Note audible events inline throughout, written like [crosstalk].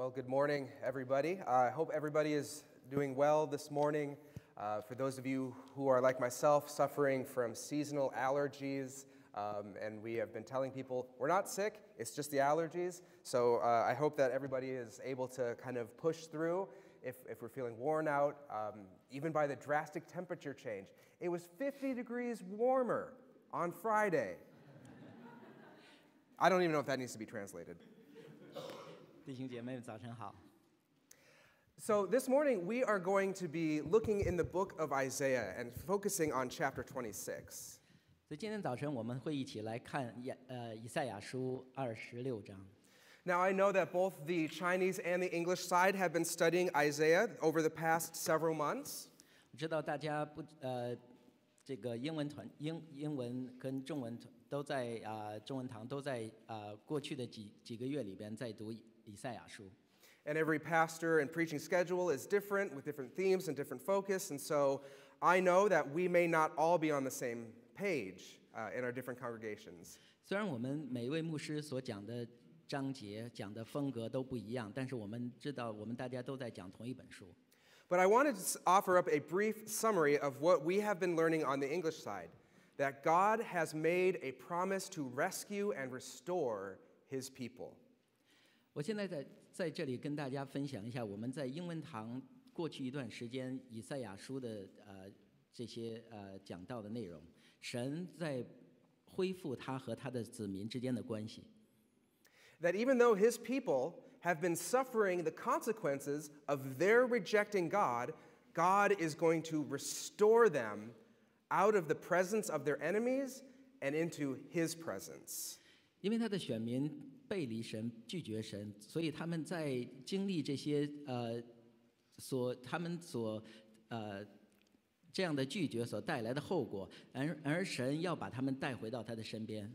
Well, good morning, everybody. Uh, I hope everybody is doing well this morning. Uh, for those of you who are like myself, suffering from seasonal allergies, um, and we have been telling people we're not sick, it's just the allergies. So uh, I hope that everybody is able to kind of push through if, if we're feeling worn out, um, even by the drastic temperature change. It was 50 degrees warmer on Friday. [laughs] I don't even know if that needs to be translated. 弟兄姐妹们，早晨好。 So, this morning we are going to be looking in the book of Isaiah and focusing on chapter 26. 所以今天早晨我们会一起来看亚呃以赛亚书二十六章。 Now, I know that both the Chinese and the English side have been studying Isaiah over the past several months. 我知道大家不呃这个英文团英英文跟中文团都在啊、中文堂都在啊、过去的几几个月里边在读 以以赛亚书。 And every pastor and preaching schedule is different with different themes and different focus. And so I know that we may not all be on the same page uh, in our different congregations. 虽然我们每一位牧师所讲的章节、讲的风格都不一样，但是我们知道我们大家都在讲同一本书。 But I wanted to s- offer up a brief summary of what we have been learning on the English side that God has made a promise to rescue and restore his people. 我现在在在这里跟大家分享一下我们在英文堂过去一段时间以赛亚书的呃这些呃讲到的内容。神在恢复他和他的子民之间的关系。 That even though his people have been suffering the consequences of their rejecting God, God is going to restore them out of the presence of their enemies and into his presence. 因为他的选民 背离神、拒绝神，所以他们在经历这些呃所他们所呃这样的拒绝所带来的后果，而而神要把他们带回到他的身边。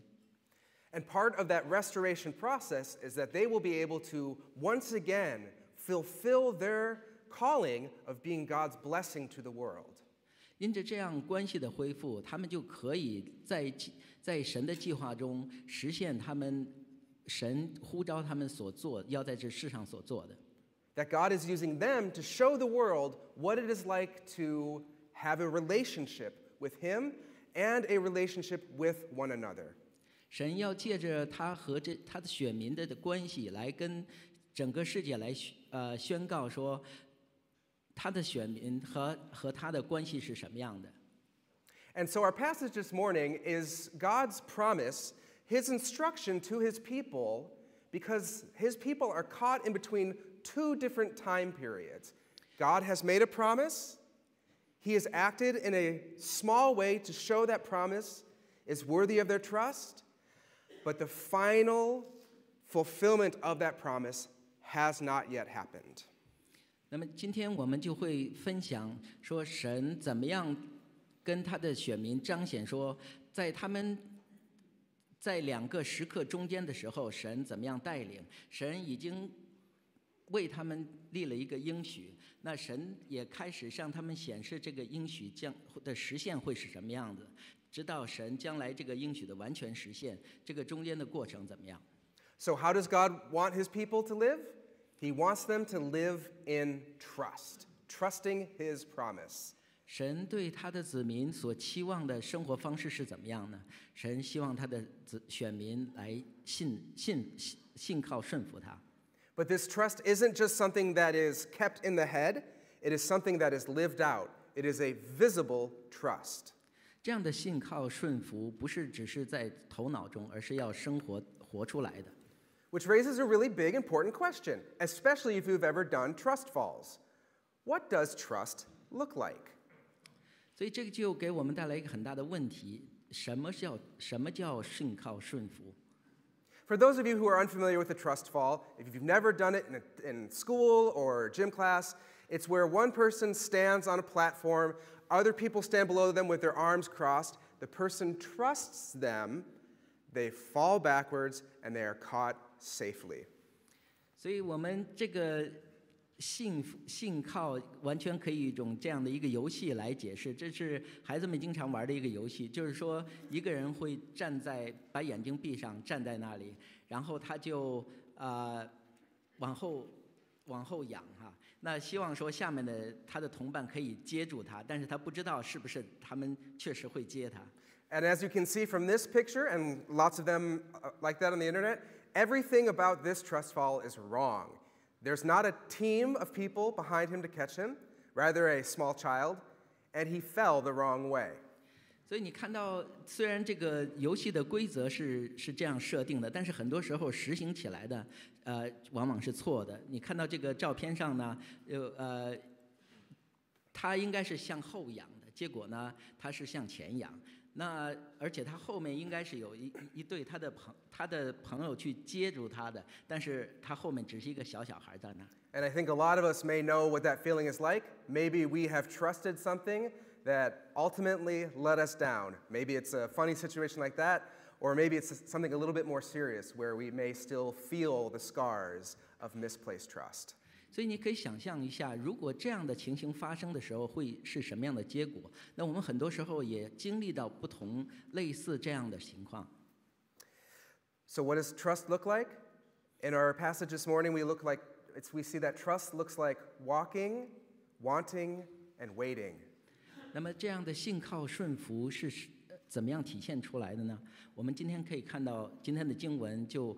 And part of that restoration process is that they will be able to once again fulfill their calling of being God's blessing to the world. 因着这样关系的恢复，他们就可以在计在神的计划中实现他们 神呼召他们所做要在这世上所做的。 That God is using them to show the world what it is like to have a relationship with Him and a relationship with one another. 神要借着他和这他的选民的的关系，来跟整个世界来宣呃宣告说，他的选民和和他的关系是什么样的。 And so, our passage this morning is God's promise, His instruction to His people, because His people are caught in between two different time periods. God has made a promise, He has acted in a small way to show that promise is worthy of their trust, but the final fulfillment of that promise has not yet happened. 那么今天我们就会分享说，神怎么样跟他的选民彰显说，在他们 在两个时刻中间的时候，神怎么样带领？神已经为他们立了一个应许，那神也开始向他们显示这个应许将的实现会是什么样子，直到神将来这个应许的完全实现，这个中间的过程怎么样？So, how does God want his people to live? He wants them to live in trust, trusting his promise. 神对他的子民所期望的生活方式是怎么样呢？神希望他的子选民来信信信信靠顺服他。 But this trust isn't just something that is kept in the head, it is something that is lived out. It is a visible trust. 这样的信靠顺服，不是只是在头脑中，而是要生活活出来的。 Which raises a really big, important question, especially if you've ever done trust falls. What does trust look like? 所以这个就给我们带来一个很大的问题：什么叫什么叫信靠顺服？ For those of you who are unfamiliar with the trust fall, if you've never done it in, a, in school or gym class, it's where one person stands on a platform, other people stand below them with their arms crossed. The person trusts them, they fall backwards, and they are caught safely. 所以我们这个 信信靠完全可以一种这样的一个游戏来解释，这是孩子们经常玩的一个游戏，就是说一个人会站在把眼睛闭上站在那里，然后他就啊、呃往后往后仰哈，那希望说下面的他的同伴可以接住他，但是他不知道是不是他们确实会接他。And as you can see from this picture, and lots of them like that on the internet, everything about this trust fall is wrong. There's not a team of people behind him to catch him, rather, a small child, and he fell the wrong way. 所以你看到，虽然这个游戏的规则是是这样设定的，但是很多时候实行起来的，呃，往往是错的。你看到这个照片上呢，有呃，他应该是向后仰的，结果呢，他是向前仰。那而且他后面应该是有一一一对他的朋他的朋友去接住他的，但是他后面只是一个小小孩在那儿。 And I think a lot of us may know what that feeling is like. Maybe we have trusted something that ultimately let us down. Maybe it's a funny situation like that, or maybe it's something a little bit more serious where we may still feel the scars of misplaced trust. 所以你可以想象一下，如果这样的情形发生的时候，会是什么样的结果？那我们很多时候也经历到不同类似这样的情况。So, what does trust look like? In our passage this morning, we look like it's, we see that trust looks like walking, wanting, and waiting. 那么这样的信靠顺服是怎么样体现出来的呢？我们今天可以看到今天的经文就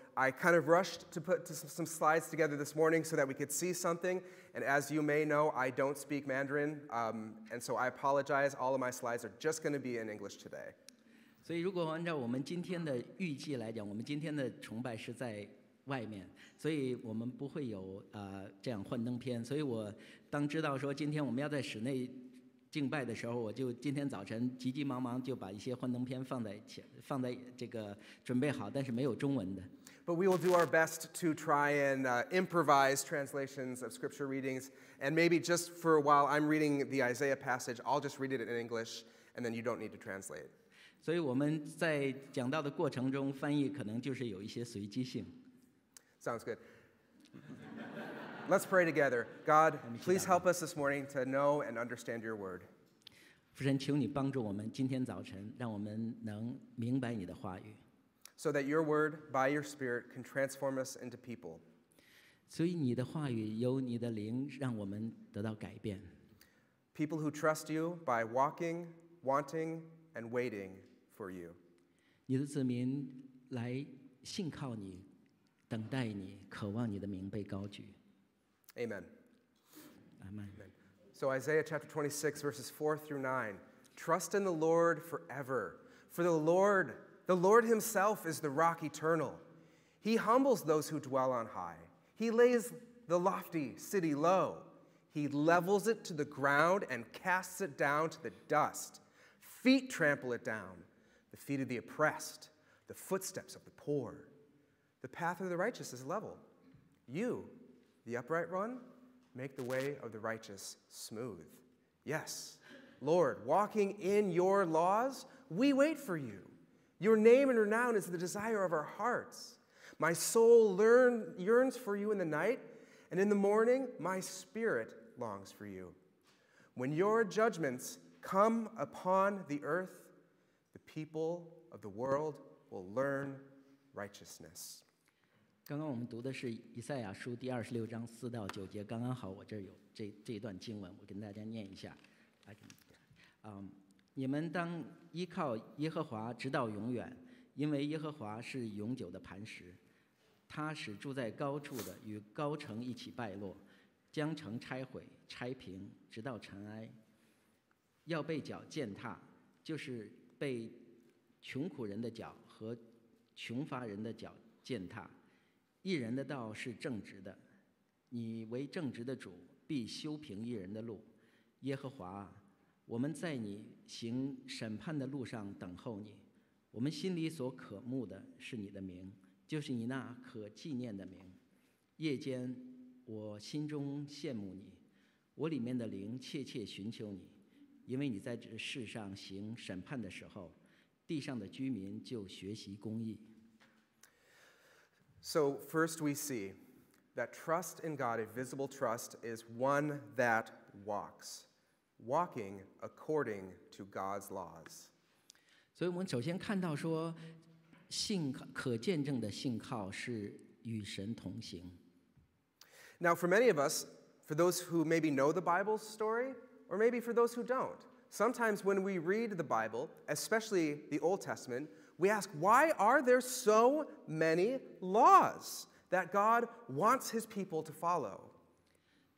I kind of rushed to put to some, some slides together this morning so that we could see something. And as you may know, I don't speak Mandarin. Um, and so, I apologize. All of my slides are just going to be in English today. 所以，如果按照我们今天的预计来讲，我们今天的崇拜是在外面，所以我们不会有呃这样幻灯片。所以我当知道说今天我们要在室内敬拜的时候，我就今天早晨急急忙忙就把一些幻灯片放在前，放在这个准备好，但是没有中文的。 But we will do our best to try and uh, improvise translations of scripture readings. And maybe just for while I'm reading the Isaiah passage, I'll just read it in English, and then you don't need to translate. 所以我们在讲到的过程中，翻译可能就是有一些随机性。 Sounds good. Let's pray together. God, please help us this morning to know and understand your word. 父神，求你帮助我们今天早晨，让我们能明白你的话语。 so that your word, by your Spirit, can transform us into people. 所以你的话语由你的灵让我们得到改变， People who trust you by walking, wanting, and waiting for you. 你的子民来信靠你，等待你，渴望你的名被高举。 Amen. 阿门。 So, Isaiah chapter 26, verses 4 through 9. Trust in the Lord forever. For the Lord, the Lord himself is the rock eternal. He humbles those who dwell on high. He lays the lofty city low. He levels it to the ground and casts it down to the dust. Feet trample it down, the feet of the oppressed, the footsteps of the poor. The path of the righteous is level. You, the upright one, make the way of the righteous smooth. Yes, Lord, walking in your laws, we wait for you. Your name and renown is the desire of our hearts. My soul learn, yearns for you in the night, and in the morning, my spirit longs for you. When your judgments come upon the earth, the people of the world will learn righteousness. 刚刚我们读的是以赛亚书第二十六章四到九节，刚刚好我这儿有这这一段经文，我跟大家念一下。I can- 啊、 你们当依靠耶和华直到永远，因为耶和华是永久的磐石，他使住在高处的与高城一起败落，将城拆毁、拆平，直到尘埃。要被脚践踏，就是被穷苦人的脚和穷乏人的脚践踏。一人的道是正直的，你为正直的主，必修平一人的路。耶和华，我们在你行审判的路上等候你。我们心里所渴慕的是你的名，就是你那可纪念的名。夜间，我心中羡慕你，我里面的灵切切寻求你，因为你在这世上行审判的时候， 地上的居民就学习公义。 So, first we see that trust in God, a visible trust, is one that walks, walking according to God's laws. 所以我们首先看到说，信靠可见证的信靠是与神同行。 Now, for many of us, for those who maybe know the Bible story, or maybe for those who don't, sometimes when we read the Bible, especially the Old Testament, we ask, why are there so many laws that God wants his people to follow?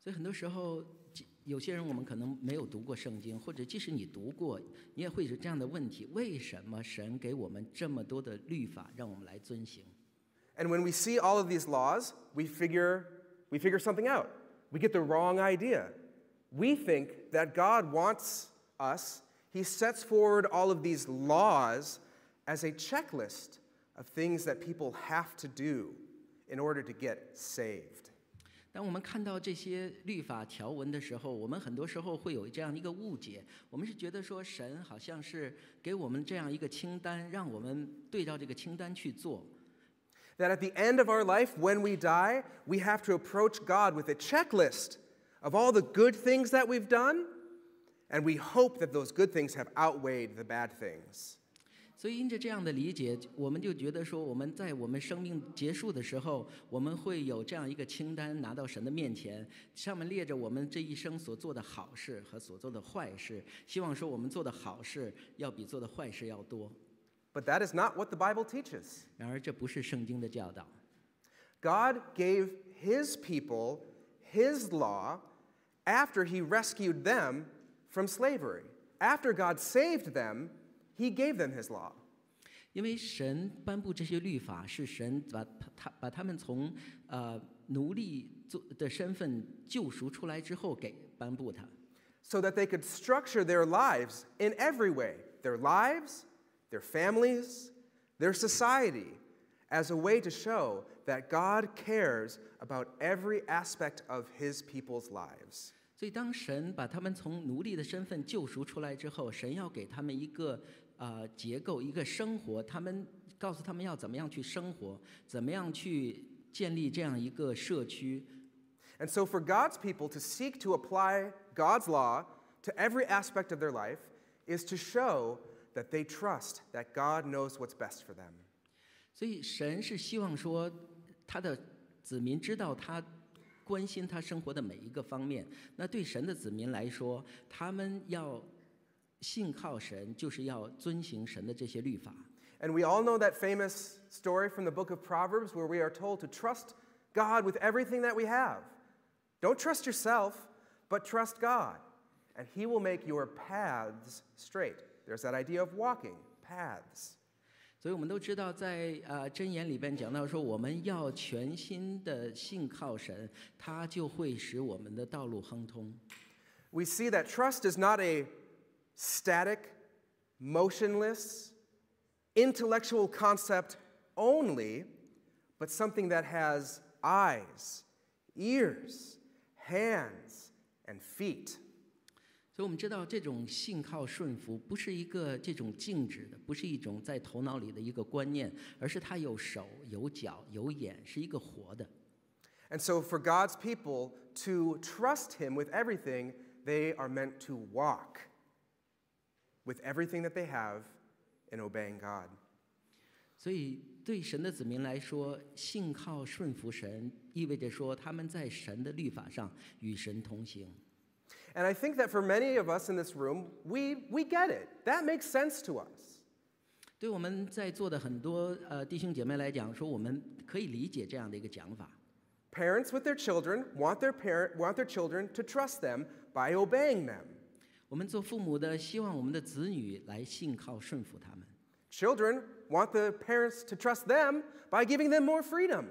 所以很多时候，即 有些人我们可能没有读过圣经，或者即使你读过，你也会有这样的问题：为什么神给我们这么多的律法，让我们来遵行？ And when we see all of these laws, we figure, we figure something out. We get the wrong idea. We think that God wants us, He sets forward all of these laws as a checklist of things that people have to do in order to get saved. 当我们看到这些律法条文的时候，我们很多时候会有这样一个误解，我们是觉得说神好像是给我们这样一个清单，让我们对照这个清单去做。 That at the end of our life, when we die, we have to approach God with a checklist of all the good things that we've done, and we hope that those good things have outweighed the bad things. 所以，因着这样的理解，我们就觉得说，我们在我们生命结束的时候，我们会有这样一个清单拿到神的面前，上面列着我们这一生所做的好事和所做的坏事。希望说，我们做的好事要比做的坏事要多。 But that is not what the Bible teaches. 然而，这不是圣经的教导。 God gave his people his law after he rescued them from slavery. After God saved them, he gave them his law. 因为神颁布这些律法，是神把他把他们从呃奴隶做的身份救赎出来之后给颁布他。 so that they could structure their lives in every way their lives, their families, their society as a way to show that God cares about every aspect of his people's lives. 所以，当神把他们从奴隶的身份救赎出来之后，神要给他们一个 呃结构，一个生活，他们告诉他们要怎么样去生活，怎么样去建立这样一个社区。And so, for God's people to seek to apply God's law to every aspect of their life is to show that they trust that God knows what's best for them. 所以，神是希望说，他的子民知道他关心他生活的每一个方面。那对神的子民来说，他们要信靠神，就是要遵行神的这些律法。 And we all know that famous story from the book of Proverbs where we are told to trust God with everything that we have. Don't trust yourself, but trust God, and He will make your paths straight. There's that idea of walking, paths. 所以我们都知道在，呃箴言里边讲到说，我们要全心的信靠神，他就会使我们的道路亨通。 We see that trust is not a static, motionless, intellectual concept only, but something that has eyes, ears, hands, and feet. 所以我们知道，这种信靠顺服不是一个这种静止的，不是一种在头脑里的一个观念，而是它有手、有脚、有眼，是一个活的。 And so, for God's people to trust Him with everything, they are meant to walk with everything that they have in obeying God. 所以，对神的子民来说，信靠顺服神，意味着说他们在神的律法上与神同行。 And I think that for many of us in this room, we, we get it. That makes sense to us. 对我们在座的很多呃弟兄姐妹来讲，说我们可以理解这样的一个讲法。 Parents with their children want their, parent, want their children to trust them by obeying them. 我们做父母的，希望我们的子女来信靠顺服他们；Children want the parents to trust them by giving them more freedom.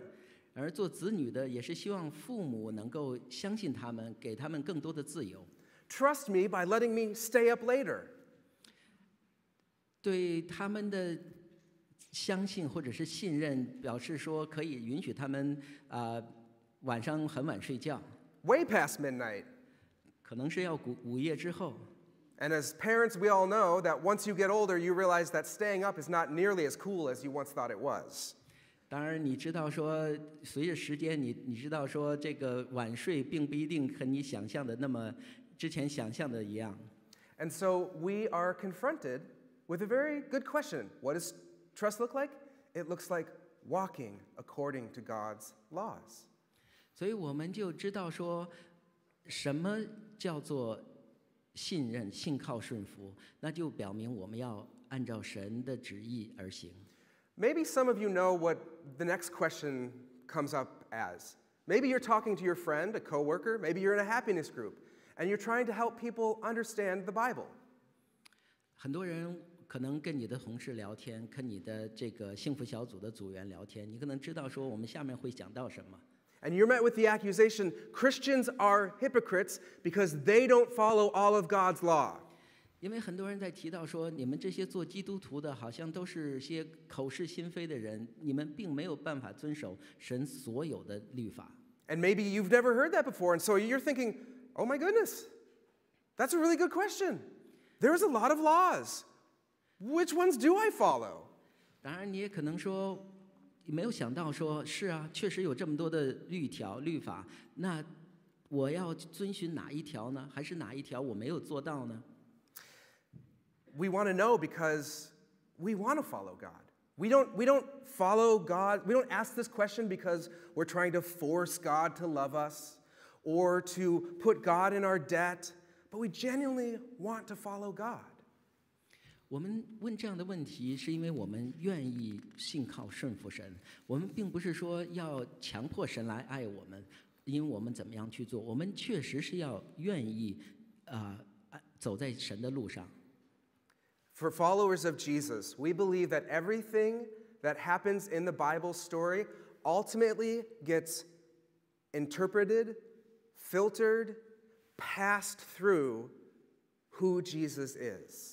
而做子女的，也是希望父母能够相信他们，给他们更多的自由。Trust me by letting me stay up later. 对他们的相信或者是信任，表示说可以允许他们啊、呃晚上很晚睡觉，way past midnight. 可能是要午午夜之后。And as parents, we all know that once you get older, you realize that staying up is not nearly as cool as you once thought it was. 当然，你知道说，随着时间，你你知道说，这个晚睡并不一定和你想象的那么之前想象的一样。 And so we are confronted with a very good question. What does trust look like? It looks like walking according to God's laws. 所以我们就知道说，什么叫做 信任、信靠、顺服，那就表明我们要按照神的旨意而行。Maybe some of you know what the next question comes up as. Maybe you're talking to your friend, a coworker, maybe you're in a happiness group, and you're trying to help people understand the Bible. 很多人可能跟你的同事聊天，跟你的这个幸福小组的组员聊天，你可能知道说我们下面会讲到什么。And you're met with the accusation Christians are hypocrites because they don't follow all of God's law. 因为很多人在提到说，你们这些做基督徒的，好像都是些口是心非的人，你们并没有办法遵守神所有的律法。 And maybe you've never heard that before, and so you're thinking, oh my goodness, that's a really good question. There's a lot of laws. Which ones do I follow? 当然，你也可能说， 没有想到说，是啊，确实有这么多的律条律法，那我要遵循哪一条呢？还是哪一条我没有做到呢？ We want to know because we want to follow God. We don't, we don't follow God, we don't ask this question because we're trying to force God to love us or to put God in our debt, but we genuinely want to follow God. 我们问这样的问题，是因为我们愿意信靠顺服神。我们并不是说要强迫神来爱我们，因为我们怎么样去做，我们确实是要愿意啊、呃走在神的路上。 For followers of Jesus, we believe that everything that happens in the Bible story ultimately gets interpreted, filtered, passed through who Jesus is.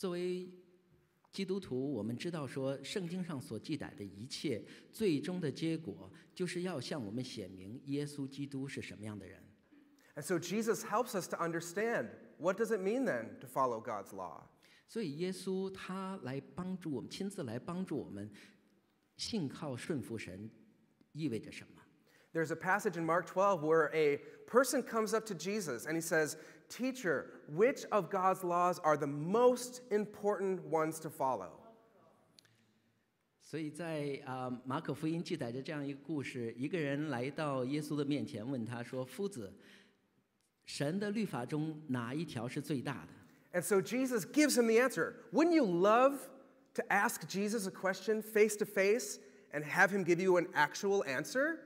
作为基督徒，我们知道说，圣经上所记载的一切，最终的结果就是要向我们显明耶稣基督是什么样的人。And so Jesus helps us to understand what does it mean then to follow God's law? 所以耶稣他来帮助我们，亲自来帮助我们，信靠顺服神，意味着什么？There's a passage in Mark 12 where a person comes up to Jesus and he says, Teacher, which of God's laws are the most important ones to follow? 所以在啊、马可福音记载着这样一个故事：一个人来到耶稣的面前，问他说：“夫子，神的律法中哪一条是最大的？” And so Jesus gives him the answer. Wouldn't you love to ask Jesus a question face to face and have him give you an actual answer?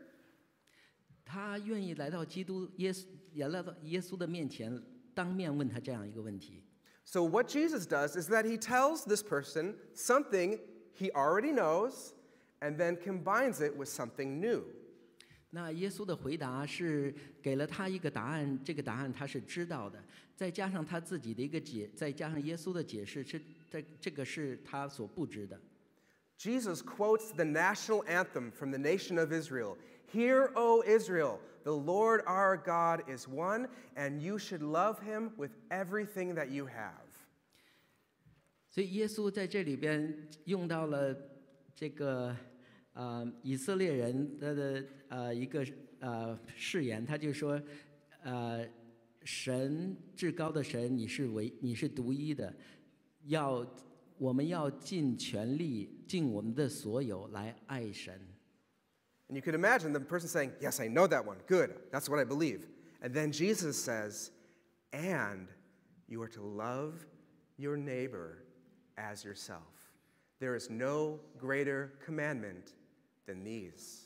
他愿意来到基督耶稣，也来到耶稣的面前， 当面问他这样一个问题。 So, what Jesus does is that he tells this person something he already knows and then combines it with something new. 那耶稣的回答是给了他一个答案，这个答案他是知道的，再加上他自己的一个解，再加上耶稣的解释，是这这个是他所不知的。 Jesus quotes the national anthem from the nation of Israel Hear, O Israel, the Lord our God is one, and you should love him with everything that you have. 所以耶稣在这里边用到了这个呃以色列人的的呃一个呃誓言，他就说呃神至高的神，你是唯你是独一的，要我们要尽全力尽我们的所有来爱神。And you can imagine the person saying, Yes, I know that one. Good. That's what I believe. And then Jesus says, And you are to love your neighbor as yourself. There is no greater commandment than these.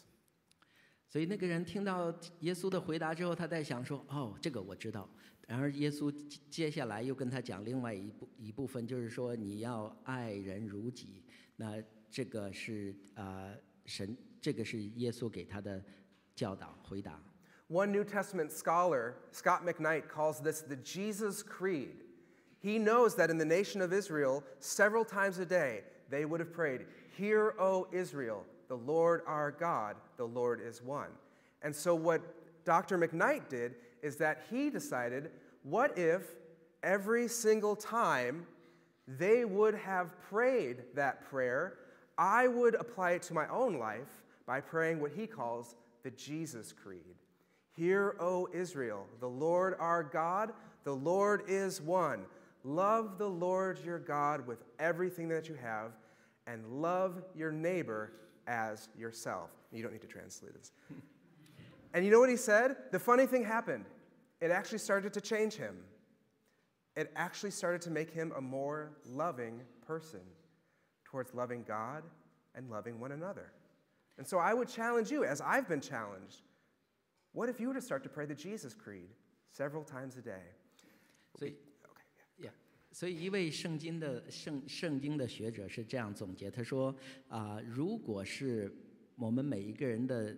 所以那个人听到耶稣的回答之后，他在想说：“哦，这个我知道。”然而耶稣接接下来又跟他讲另外一部一部分，就是说你要爱人如己。那这个是啊、呃神， 这个是耶稣给他的教导回答。One New Testament scholar, Scot McKnight, calls this the Jesus Creed. He knows that in the nation of Israel, several times a day, they would have prayed, Hear, O Israel, the Lord our God, the Lord is one. And so, what Dr. McKnight did is that he decided, What if every single time they would have prayed that prayer, I would apply it to my own life by praying what he calls the Jesus Creed. Hear, O Israel, the Lord our God, the Lord is one. Love the Lord your God with everything that you have, and love your neighbor as yourself. You don't need to translate this. [laughs] and you know what he said? The funny thing happened. It actually started to change him. It actually started to make him a more loving person towards loving God and loving one another. And so I would challenge you, as I've been challenged, what if you were to start to pray the Jesus Creed several times a day? 所以所以，一位圣经的圣圣经的学者是这样总结，他说：啊，如果是我们每一个人的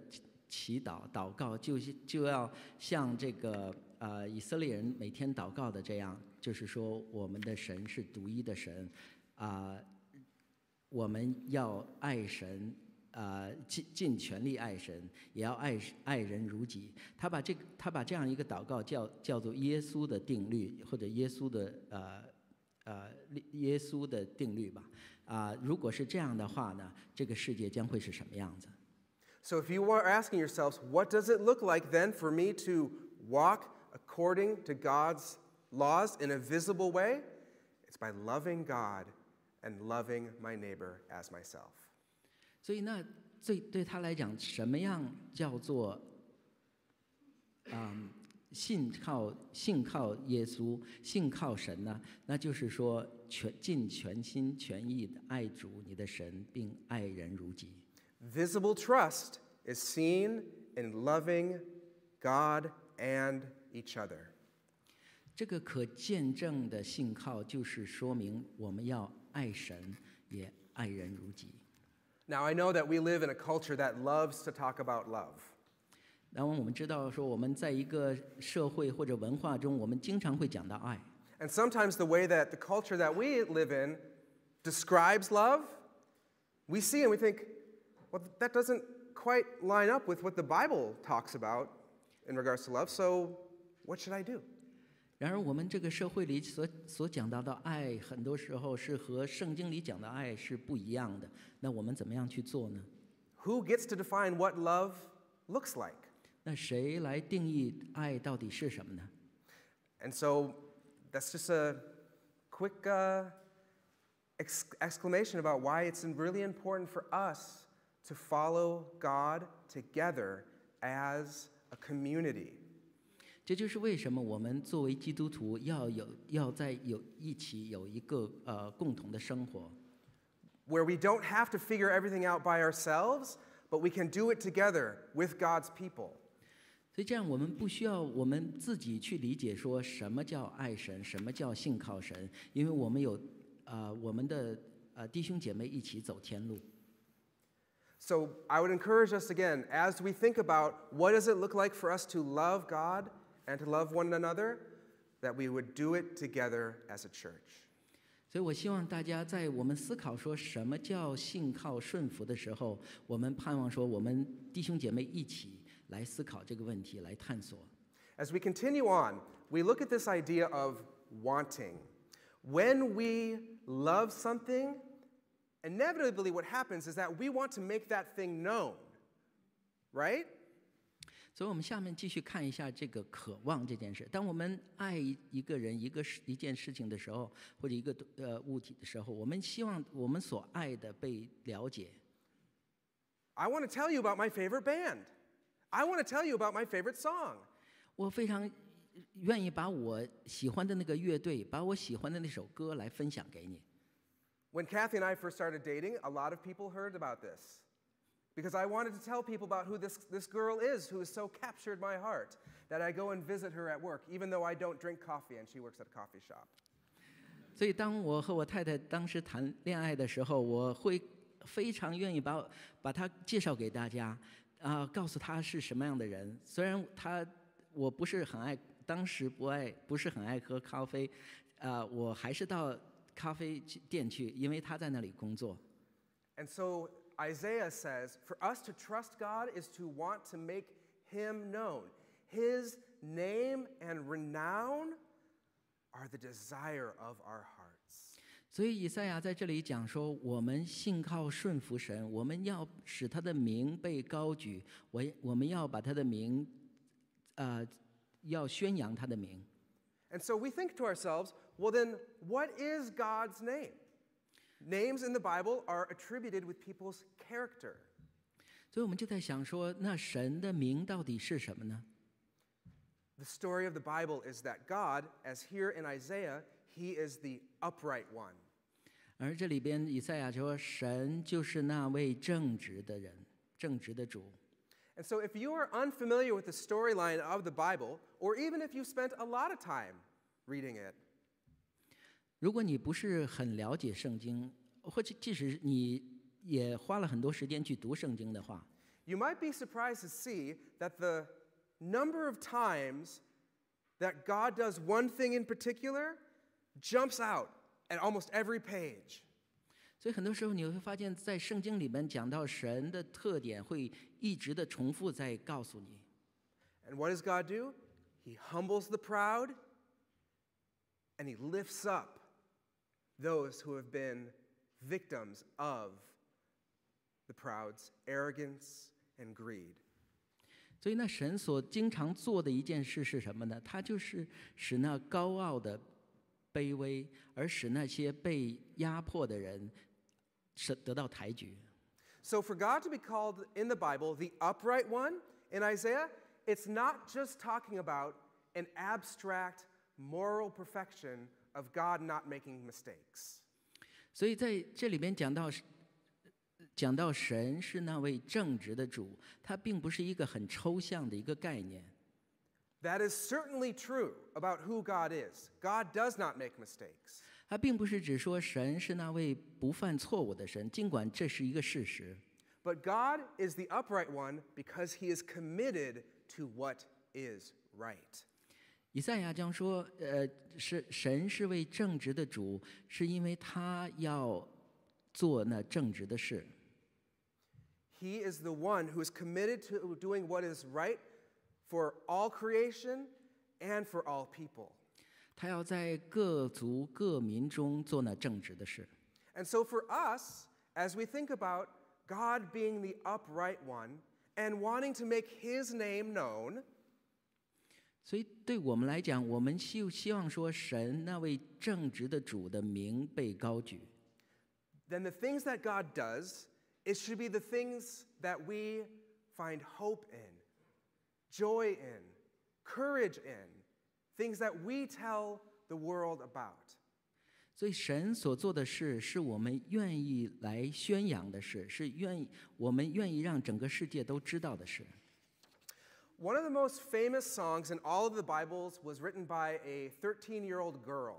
祈祷祷告，就就要像这个呃以色列人每天祷告的这样，就是说我们的神是独一的神，啊，我们要爱神。呃，尽尽全力爱神，也要爱爱人如己。他把这个，他把这样一个祷告叫叫做耶稣的定律，或者耶稣的呃呃耶稣的定律吧。啊，如果是这样的话呢，这个世界将会是什么样子？So if you are asking yourselves, what does it look like then for me to walk according to God's laws in a visible way? It's by loving God and loving my neighbor as myself. 所以那对对他来讲，什么样叫做嗯信靠信靠耶稣信靠神呢？那就是说全尽全心全意的爱主你的神，并爱人如己。Visible trust is seen in loving God and each other。这个可见证的信靠，就是说明我们要爱神，也爱人如己。Now, I know that we live in a culture that loves to talk about love. 然后我们知道说，我们在一个社会或者文化中，我们经常会讲到爱。And sometimes the way that the culture that we live in describes love, we see and we think, well, that doesn't quite line up with what the Bible talks about in regards to love, so what should I do? 然而，我们这个社会里所所讲到的爱，很多时候是和圣经里讲的爱是不一样的。那我们怎么样去做呢？Who gets to define what love looks like？那谁来定义爱到底是什么呢？And so that's just a quick uh, exclamation about why it's really important for us to follow God together as a community. 这就是为什么我们作为基督徒要有要在有一起有一个呃共同的生活。Where we don't have to figure everything out by ourselves, but we can do it together with God's people. 所以这样，我们不需要我们自己去理解说什么叫爱神，什么叫信靠神，因为我们有呃我们的呃弟兄姐妹一起走天路。So I would encourage us again as we think about what does it look like for us to love God and to love one another, that we would do it together as a church. 所以我希望大家在我们思考说什么叫信靠顺服的时候，我们盼望说我们弟兄姐妹一起来思考这个问题，来探索。As we continue on, we look at this idea of wanting. When we love something, inevitably what happens is that we want to make that thing known, right? 所以我们下面继续看一下这个渴望这件事。当我们爱一个人、一个事、一件事情的时候，或者一个呃物体的时候，我们希望我们所爱的被了解。I want to tell you about my favorite band. I want to tell you about my favorite song. 我非常愿意把我喜欢的那个乐队，把我喜欢的那首歌来分享给你。When Kathy and I first started dating, a lot of people heard about this because I wanted to tell people about who this, this girl is who has so captured my heart that I go and visit her at work, even though I don't drink coffee and she works at a coffee shop. 所以，当我和我太太当时谈恋爱的时候，我会非常愿意把把她介绍给大家，啊、呃，告诉她是什么样的人。虽然她我不是很爱，当时不爱，不是很爱喝咖啡，啊、呃，我还是到咖啡店去，因为她在那里工作。And so Isaiah says, for us to trust God is to want to make him known. His name and renown are the desire of our hearts. 所以以赛亚在这里讲说，我们信靠顺服神，我们要使他的名被高举，我我们要把他的名，呃，要宣扬他的名。 And so we think to ourselves, well, then, what is God's name? Names in the Bible are attributed with people's character. 所以我们就在想说，那神的名到底是什么呢？ The story of the Bible is that God, as here in Isaiah, he is the upright one. 而这里边以赛亚说，神就是那位正直的人，正直的主。 And so, if you are unfamiliar with the storyline of the Bible, or even if you spent a lot of time reading it, 如果你不是很了解圣经，或者即使你也花了很多时间去读圣经的话， you might be surprised to see that the number of times that God does one thing in particular jumps out at almost every page. 所以很多时候你会发现，在圣经里面讲到神的特点，会一直的重复在告诉你。 And what does God do? He humbles the proud and he lifts up those who have been victims of the proud's arrogance and greed. 所以那神所经常做的一件事是什么呢？他就是使那高傲的卑微，而使那些被压迫的人是得到抬举。 So, for God to be called in the Bible the upright one in Isaiah, it's not just talking about an abstract moral perfection of God not making mistakes. 所以在这里边讲到，讲到神是那位正直的主，他并不是一个很抽象的一个概念。 That is certainly true about who God is. God does not make mistakes. 他并不是只说神是那位不犯错误的神，尽管这是一个事实。 But God is the upright one because he is committed to what is right. 以赛亚将说，呃，是神是位正直的主，是因为他要做那正直的事。 He is the one who is committed to doing what is right for all creation and for all people. 他要在各族各民中做那正直的事。 And so, for us, as we think about God being the upright one and wanting to make his name known, 所以对我们来讲，我们希希望说，神那位正直的主的名被高举。then the things that God does, it should be the things that we find hope in, joy in, courage in, things that we tell the world about. 所以神所做的事，是我们愿意来宣扬的事，是愿意我们愿意让整个世界都知道的事。One of the most famous songs in all of the Bibles was written by a 13 year old girl.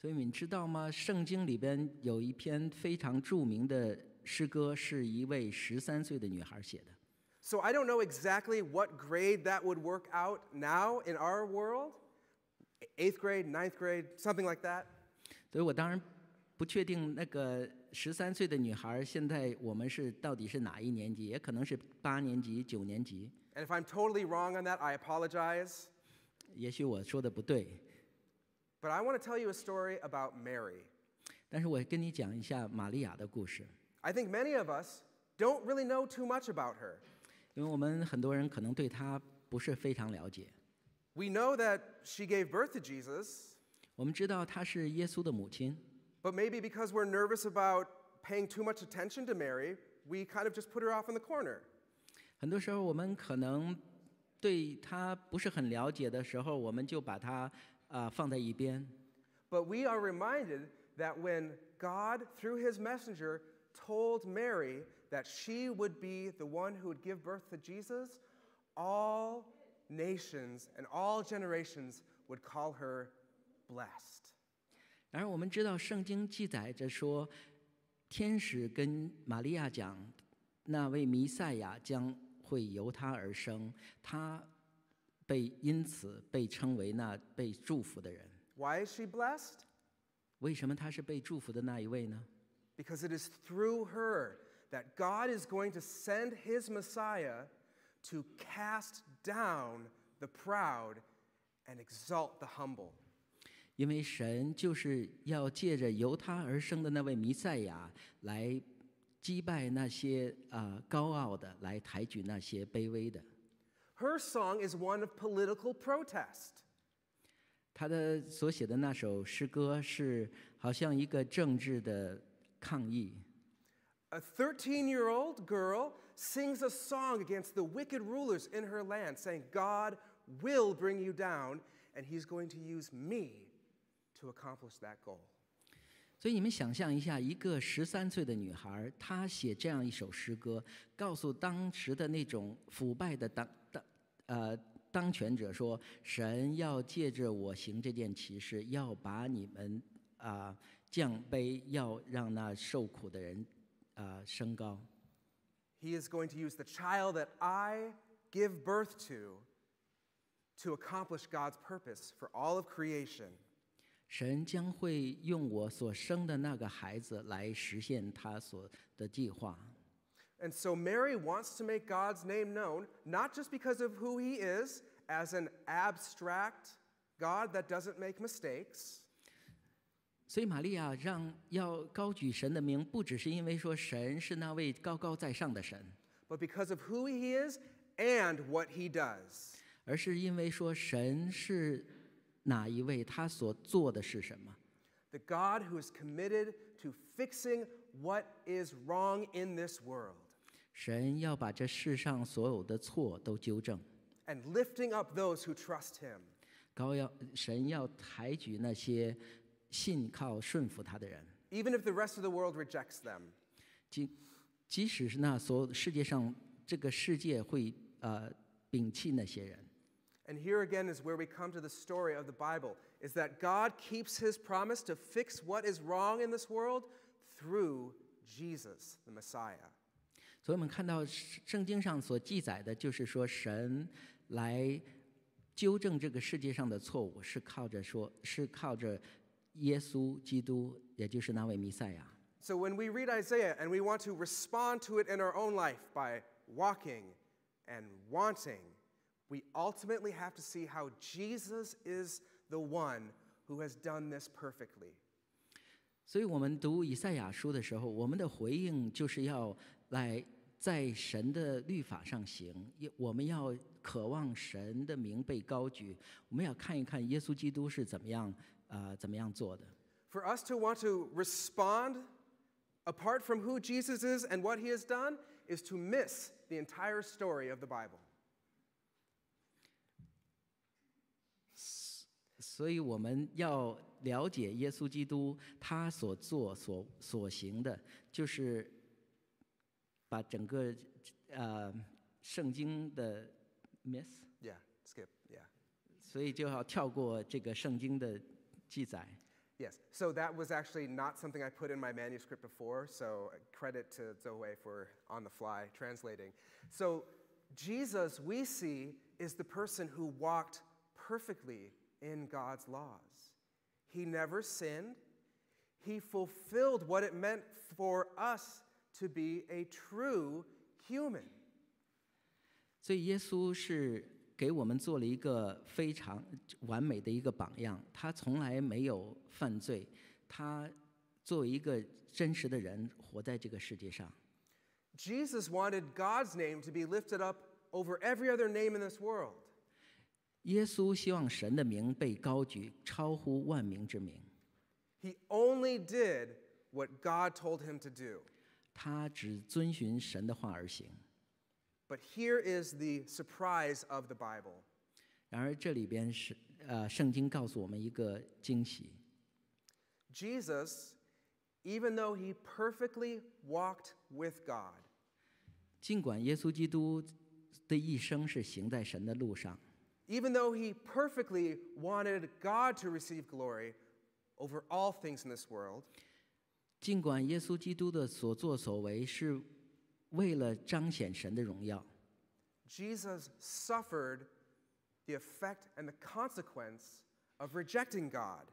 所以你知道吗？圣经里边有一篇非常着名的诗歌，是一位十三岁的女孩写的。 So I don't know exactly what grade that would work out now in our world eighth grade, ninth grade, something like that. 所以我当然不确定那个十三岁的女孩现在我们是到底是哪一年级，也可能是八年级、九年级。 And if I'm totally wrong on that, I apologize. 也许我说的不对， But I want to tell you a story about Mary. 但是我跟你讲一下玛利亚的故事， I think many of us don't really know too much about her. 因为我们很多人可能对她不是非常了解。 We know that she gave birth to Jesus, 我们知道她是耶稣的母亲， but maybe because we're nervous about paying too much attention to Mary, we kind of just put her off in the corner. 很多时候我们可能对她不是很了解的时候，我们就把她啊、放在一边。 But we are reminded that when God, through his messenger, told Mary that she would be the one who would give birth to Jesus, all nations and all generations would call her blessed. 然而我们知道圣经记载着说，天使跟玛利亚讲，那位弥赛亚将 会由他而生，他被因此被称为那被祝福的人。Why is she blessed? 为什么他是被祝福的那一位呢？Because it is through her that God is going to send his Messiah to cast down the proud and exalt the humble. 因为神就是要借着由他而生的那位弥赛亚来 击败那些啊、高傲的，来抬举那些卑微的。 Her song is one of political protest. 他的所写的那首诗歌是好像一个政治的抗议。 A 13 year old girl sings a song against the wicked rulers in her land, saying, God will bring you down, and he's going to use me to accomplish that goal. 所以你们想象一下，一个十三岁的女孩，她写这样一首诗歌，告诉当时的那种腐败的当当呃当权者说，神要借着我行这件奇事，要把你们啊、降卑，要让那受苦的人啊、升高。He is going to use the child that I give birth to to accomplish God's purpose for all of creation. 神将会用我所生的那个孩子来实现他所的计划。 And so Mary wants to make God's name known, not just because of who he is as an abstract God that doesn't make mistakes, 所以玛利亚让要高举神的名，不只是因为说神是那位高高在上的神， but because of who he is and what he does. 而是因为说神是 哪一位，他所做的是什么。 The God who is committed to fixing what is wrong in this world 神要把这世上所有的错都纠正， and lifting up those who trust him. 高要神要抬举那些信靠顺服他的人， Even if the rest of the world rejects them. 即即使是那所有世界上这个世界会呃摒弃那些人。 And here again is where we come to the story of the Bible is that God keeps his promise to fix what is wrong in this world through Jesus, the Messiah. 所以我们看到圣圣经上所记载的，就是说神来纠正这个世界上的错误，是靠着说，是靠着耶稣基督，也就是那位弥赛亚。 So when we read Isaiah and we want to respond to it in our own life by walking and wanting, we ultimately have to see how Jesus is the one who has done this perfectly. 所以我们读以赛亚书的时候，我们的回应就是要来在神的律法上行，也我们要渴望神的名被高举，我们要看一看耶稣基督是怎么样啊、呃怎么样做的。 For us to want to respond apart from who Jesus is and what he has done is to miss the entire story of the Bible. 所以我们要了解耶稣基督他所做所所行的，就是把整个呃圣经的 miss， Yeah, skip, yeah. 所以就要跳过这个圣经的记载。 Yes, so that was actually not something I put in my manuscript before, so credit to Zoe for on the fly translating. So, Jesus, we see, is the person who walked perfectly in God's laws. He never sinned, he fulfilled what it meant for us to be a true human. 所以耶稣是给我们做了一个非常完美的一个榜样，他从来没有犯罪，他作为一个真实的人活在这个世界上。 Jesus wanted God's name to be lifted up over every other name in this world. 耶稣希望神的名被高举，超乎万名之名。 He only did what God told him to do. 他只遵循神的话而行。 But here is the surprise of the Bible. 然而这里边是呃，圣经告诉我们一个惊喜： Jesus, even though he perfectly walked with God, 尽管耶稣基督的一生是行在神的路上， even though he perfectly wanted God to receive glory over all things in this world, 尽管耶稣基督的所作所为是为了彰显神的荣耀， Jesus suffered the effect and the consequence of rejecting God.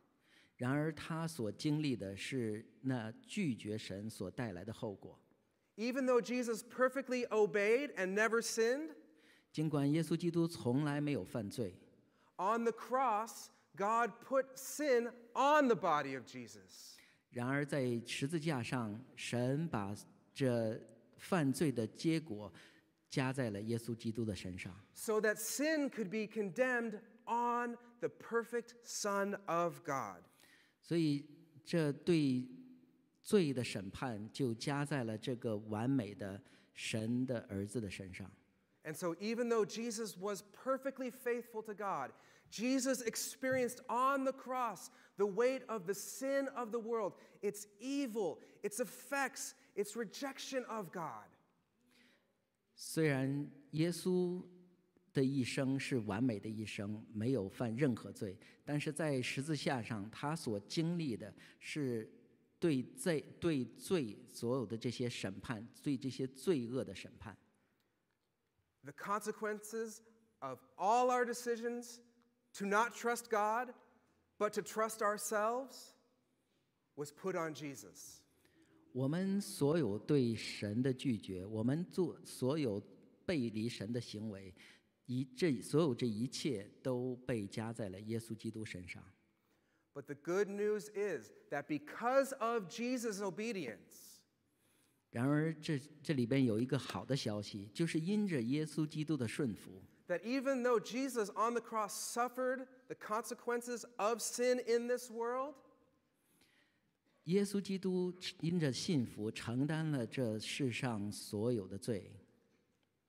然而他所经历的是那拒绝神所带来的后果。 Even though Jesus perfectly obeyed and never sinned, 尽管耶稣基督从来没有犯罪，on the cross, God put sin on the body of Jesus. 然而在十字架上，神把这犯罪的结果加在了耶稣基督的身上，so that sin could be condemned on the perfect Son of God. 所以这对罪的审判就加在了这个完美的神的儿子的身上。And so, even though Jesus was perfectly faithful to God, Jesus experienced on the cross the weight of the sin of the world, its evil, its effects, its rejection of God. 虽然耶稣的一生是完美的一生，没有犯任何罪，但是在十字架上，他所经历的是对罪、对罪所有的这些审判，对这些罪恶的审判。 The consequences of all our decisions to not trust God, but to trust ourselves, was put on Jesus. 我们所有对神的拒绝，我们做所有背离神的行为，一这所有这一切都被加在了耶稣基督身上。 But the good news is that because of Jesus' obedience, 然而这这里边有一个好的消息，就是因着耶稣基督的顺服，that even though Jesus on the cross suffered the consequences of sin in this world, 耶稣基督因着信服承担了这世上所有的罪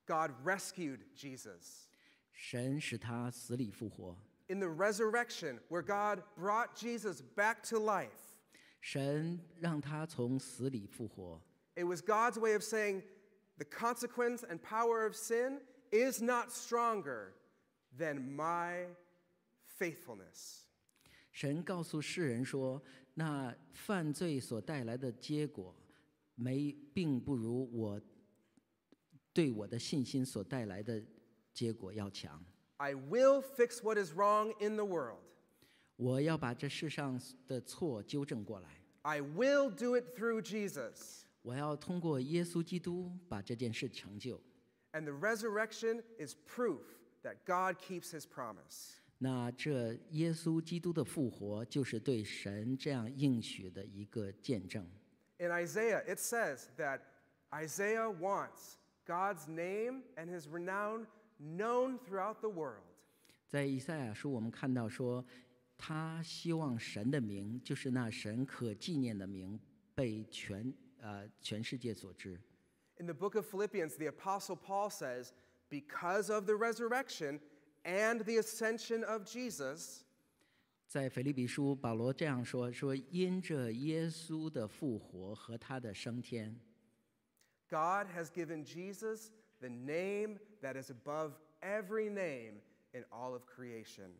，God rescued Jesus. 神使他死里复活，In the resurrection, where God brought Jesus back to life, 神让他从死里复活。it was God's way of saying the consequence and power of sin is not stronger than my faithfulness. 神告诉世人说，那犯罪所带来的结果，没并不如我对我的信心所带来的结果要强。 I will fix what is wrong in the world. 我要把这世上的错纠正过来， I will do it through Jesus. 我要通过耶稣基督把这件事成就。And the resurrection is proof that God keeps his promise. 那这耶稣基督的复活，就是对神这样应许的一个见证。In Isaiah, it says that Isaiah wants God's name and his renown known throughout the world. 在以赛亚书，我们看到说，他希望神的名，就是那神可纪念的名，被全 呃全世界所知。 In the book of Philippians, the Apostle Paul says, Because of the resurrection and the ascension of Jesus, 在腓立比书，保罗这样说：说因着耶稣的复活和他的升天， God has given Jesus the name that is above every name in all of creation.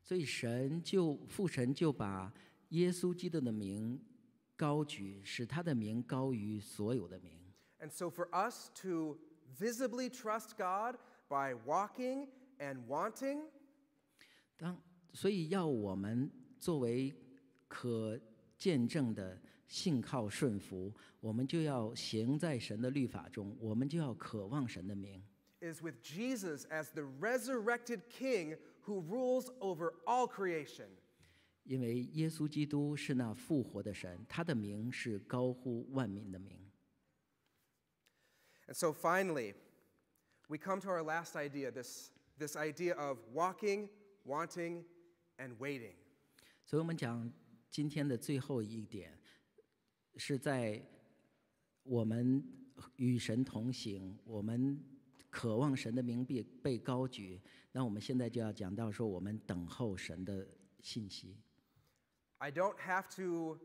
所以神就父神就把耶稣基督的名 高举，使他的名高于所有的名。 And so, for us to visibly trust God by walking and wanting, 当所以要我们作为可见证的信靠顺服，我们就要行在神的律法中，我们就要渴望神的名。 is with Jesus as the resurrected King who rules over all creation. 因为耶稣基督是那复活的神，他的名是高呼万民的名。And so, finally, we come to our last idea this, this idea of walking, wanting, and waiting. 所以我们讲今天的最后一点，是在我们与神同行，我们渴望神的名被被高举。那我们现在就要讲到说，我们等候神的信息。I don't have to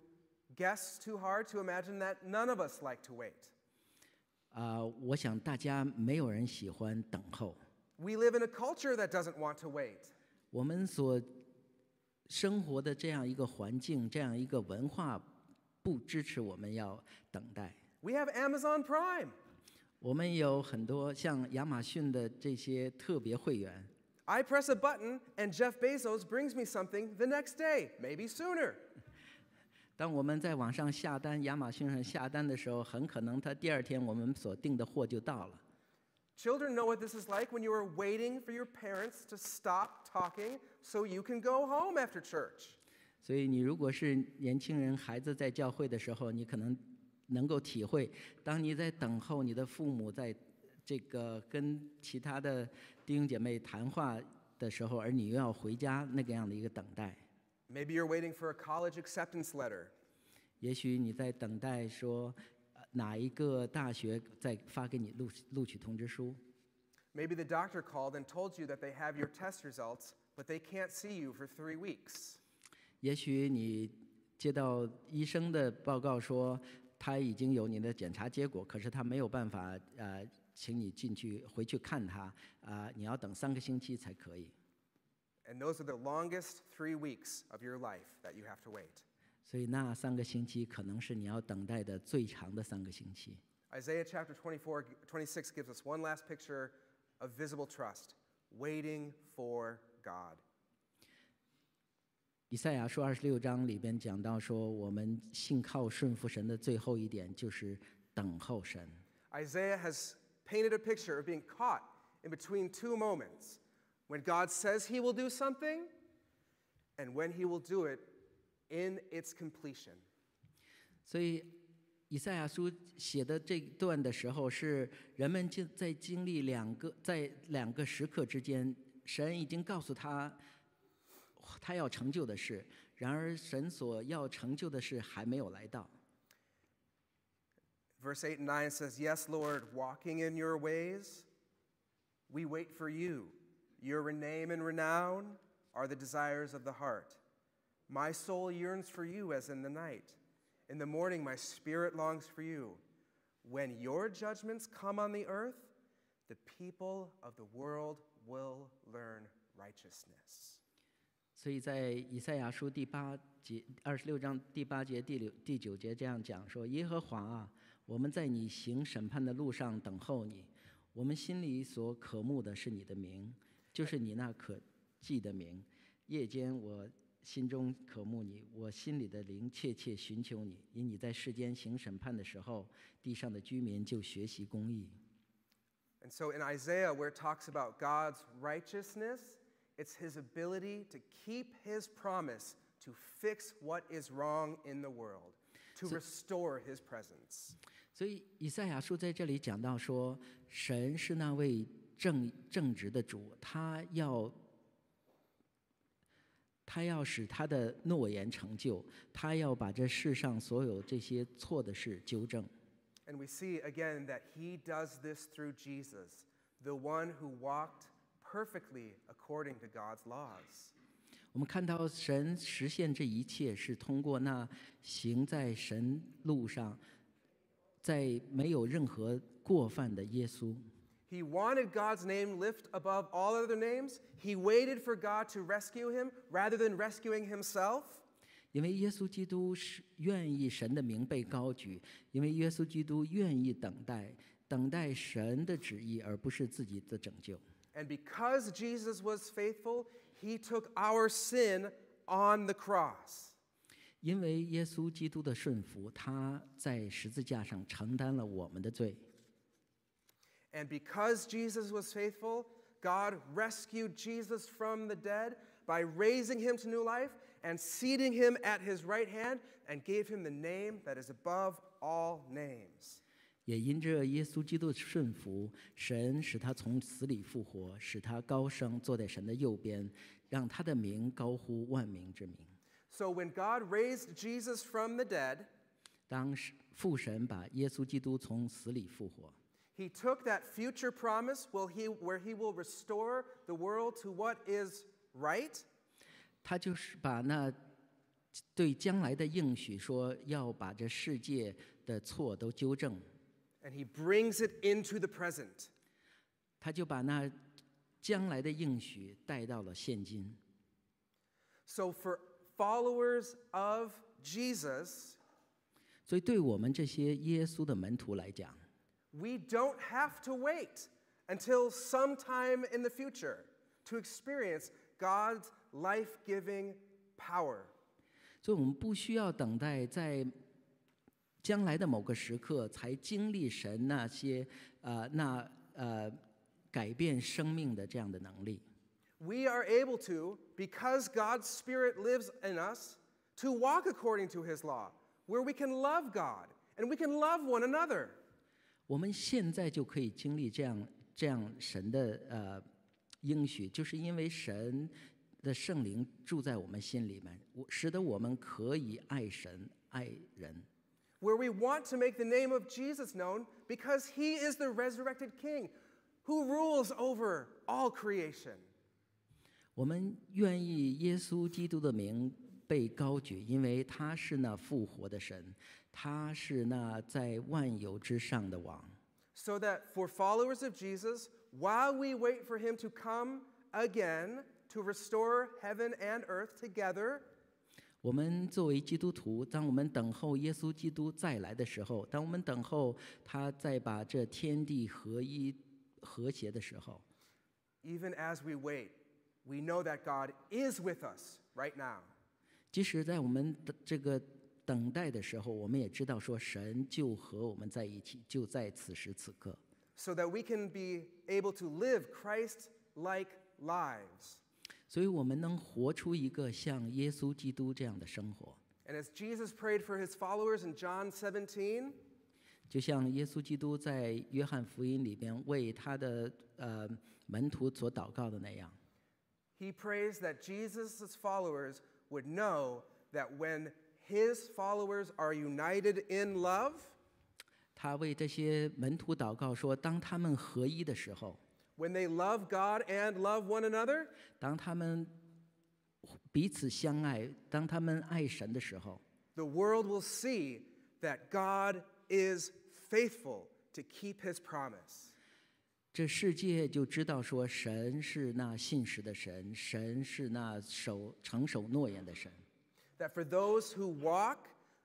guess too hard to imagine that none of us like to wait. 啊、我想大家没有人喜欢等候。 We live in a culture that doesn't want to wait. 我们所生活的这样一个环境，这样一个文化，不支持我们要等待。 We have Amazon Prime. 我们有很多像亚马逊的这些特别会员， I press a button and Jeff Bezos brings me something the next day, maybe sooner. [laughs] 当我们在网上下单，亚马逊上下单的时候，很可能他第二天我们所订的货就到了。 Children know what this is like when you are waiting for your parents to stop talking so you can go home after church. 所以你如果是年轻人，孩子在教会的时候，你可能能够体会，当你在等候你的父母在 这个跟其他的弟兄姐妹谈话的时候，而你又要回家那个样的一个等待。Maybe you're waiting for a college acceptance letter. 也许你在等待说，呃哪一个大学在发给你录录取通知书？Maybe the doctor called and told you that they have your test results, but they can't see you for three weeks. 也许你接到医生的报告说，他已经有你的检查结果，可是他没有办法呃，请你进去回去看他啊、你要等三个星期才可以。And those are the longest three weeks of your life that you have to wait. 所以那三个星期可能是你要等待的最长的三个星期。Isaiah chapter 24, 26 gives us one last picture of visible trust waiting for God. 以赛亚书二十六章里边讲到说，我们信靠顺服神的最后一点就是等候神。Isaiah has painted a picture of being caught in between two moments when God says he will do something and when he will do it in its completion. 所以，以赛亚书写的这段的时候，是人们经在经历两个在两个时刻之间，神已经告诉他他要成就的事，然而神所要成就的事还没有来到。Verse 8 and 9 says, Yes, Lord, walking in your ways, we wait for you. Your name and renown are the desires of the heart. My soul yearns for you as in the night. In the morning, my spirit longs for you. When your judgments come on the earth, the people of the world will learn righteousness. 所以在以赛亚书第八节二十六章第八节第六第九节这样讲说：耶和华啊， 我们在你行审判的路上等候你，我们心里所渴慕的是你的名，就是你那可记的名。夜间我心中渴慕你，我心里的灵切切寻求你，因你在世间行审判的时候，地上的居民就学习公义。 And so in Isaiah, where it talks about God's righteousness, it's his ability to keep his promise to fix what is wrong in the world, to restore his presence. 所以以赛亚书在这里讲到说，神是那位正正直的主，他要他要使他的诺言成就，他要把这世上所有这些错的事纠正。And we see again that he does this through Jesus, the one who walked perfectly according to God's laws. 我们看到神实现这一切是通过那行在神路上，在没有任何过犯的耶稣。 He wanted God's name lift above all other names. He waited for God to rescue him rather than rescuing himself. 因为耶稣基督是愿意神的名被高举，因为耶稣基督愿意等待，等待神的旨意，而不是自己的拯救。 And because Jesus was faithful, he took our sin on the cross. 因为耶稣基督的顺服，他在十字架上承担了我们的罪。 And because Jesus was faithful, God rescued Jesus from the dead by raising him to new life and seating him at his right hand and gave him the name that is above all names. 也因着耶稣基督的顺服，神使他从死里复活，使他高升，坐在神的右边，让他的名高呼万民之名。 So when God raised Jesus from the dead, 当时父神把耶稣基督从死里复活， he took that future promise will he, where he will restore the world to what is right, 他就是把那对将来的应许说要把这世界的错都纠正， and he brings it into the present. 他就把那将来的应许带到了现今。 So for followers of Jesus, 所以，对我们这些耶稣的门徒来讲， we don't have to wait until sometime in the future to experience God's life giving power. 所以我们不需要等待在将来的某个时刻才经历神那些呃那呃 改变生命的这样的能力。 We are able to, because God's Spirit lives in us, to walk according to His law, where we can love God and we can love one another. 我们现在就可以经历这样这样神的呃应许，就是因为神的圣灵住在我们心里面，我使得我们可以爱神爱人。 where we want to make the name of Jesus known because he is the resurrected king who rules over all creation. 我们愿意耶稣基督的名被高举，因为他是那复活的神，他是那在万有之上的王。 So that for followers of Jesus, while we wait for him to come again to restore heaven and earth together, 我们作为基督徒，当我们等候耶稣基督再来的时候，当我们等候他再把这天地合一、和谐的时候， even as we wait, we know that God is with us right now. 即使在我们的这个等待的时候，我们也知道说神就和我们在一起，就在此时此刻。 so that we can be able to live Christ like lives. 所以，我们能活出一个像耶稣基督这样的生活， And as Jesus prayed for his followers in John 17, 就像耶稣基督在约翰福音里边为他的呃门徒所祷告的那样。 he prays that Jesus' followers would know that when his followers are united in love, 他为这些门徒祷告说：当他们合一的时候， when they love God and love one another, 当他们彼此相爱，当他们爱神的时候， the world will see that God is faithful to keep his promise. 这世界就知道说神是那信实的神，神是那守承守诺言的神。That for those who walk,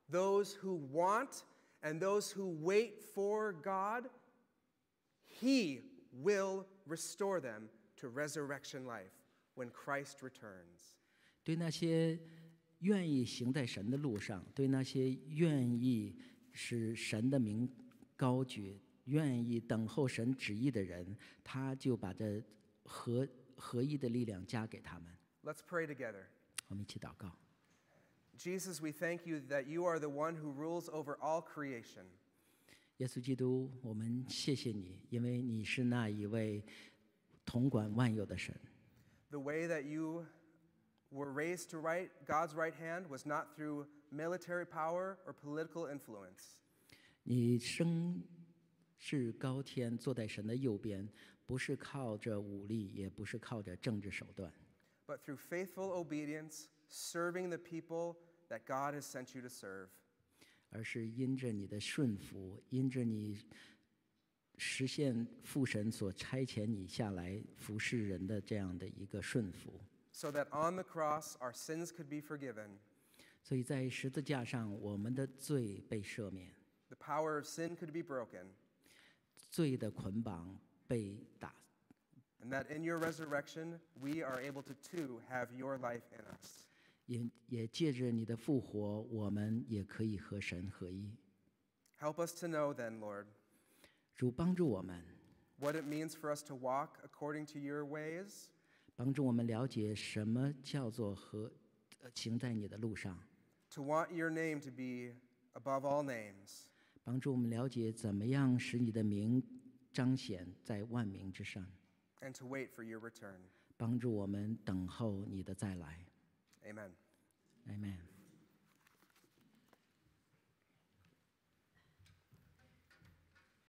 those who want, and those who wait for God, he will restore them to resurrection life when Christ returns. 对那些愿意行在神的路上，对那些愿意使神的名高举、愿意等候神旨意的人，他就把这合合一的力量加给他们。 Let's pray together. 我们一起祷告。 Jesus, we thank you that you are the one who rules over all creation. 耶稣基督，我们谢谢你，因为你是那一位统管万有的神。 The way that you were raised to right God's right hand was not through military power or political influence. 你升 至高天，坐在神的右边，不是靠着武力，也不是靠着政治手段，but through faithful obedience, serving the people that God has sent you to serve. 而是因着你的顺服，因着你实现父神所差遣你下来服侍人的这样的一个顺服。So that on the cross our sins could be forgiven, 所以在十字架上，我们的罪被赦免，the power of sin could be broken, 罪的捆绑被打 and that in your resurrection we are able to too have your life in us. 也也借着你的复活，我们也可以和神合一。Help us to know then, Lord, 主帮助我们，what it means for us to walk according to your ways, 帮助我们了解什么叫做和呃行在你的路上，to want your name to be above all names, 帮助我们了解怎么样使你的名彰显在万民之上，and to wait for your return. 帮助我们等候你的再来。Amen. Amen。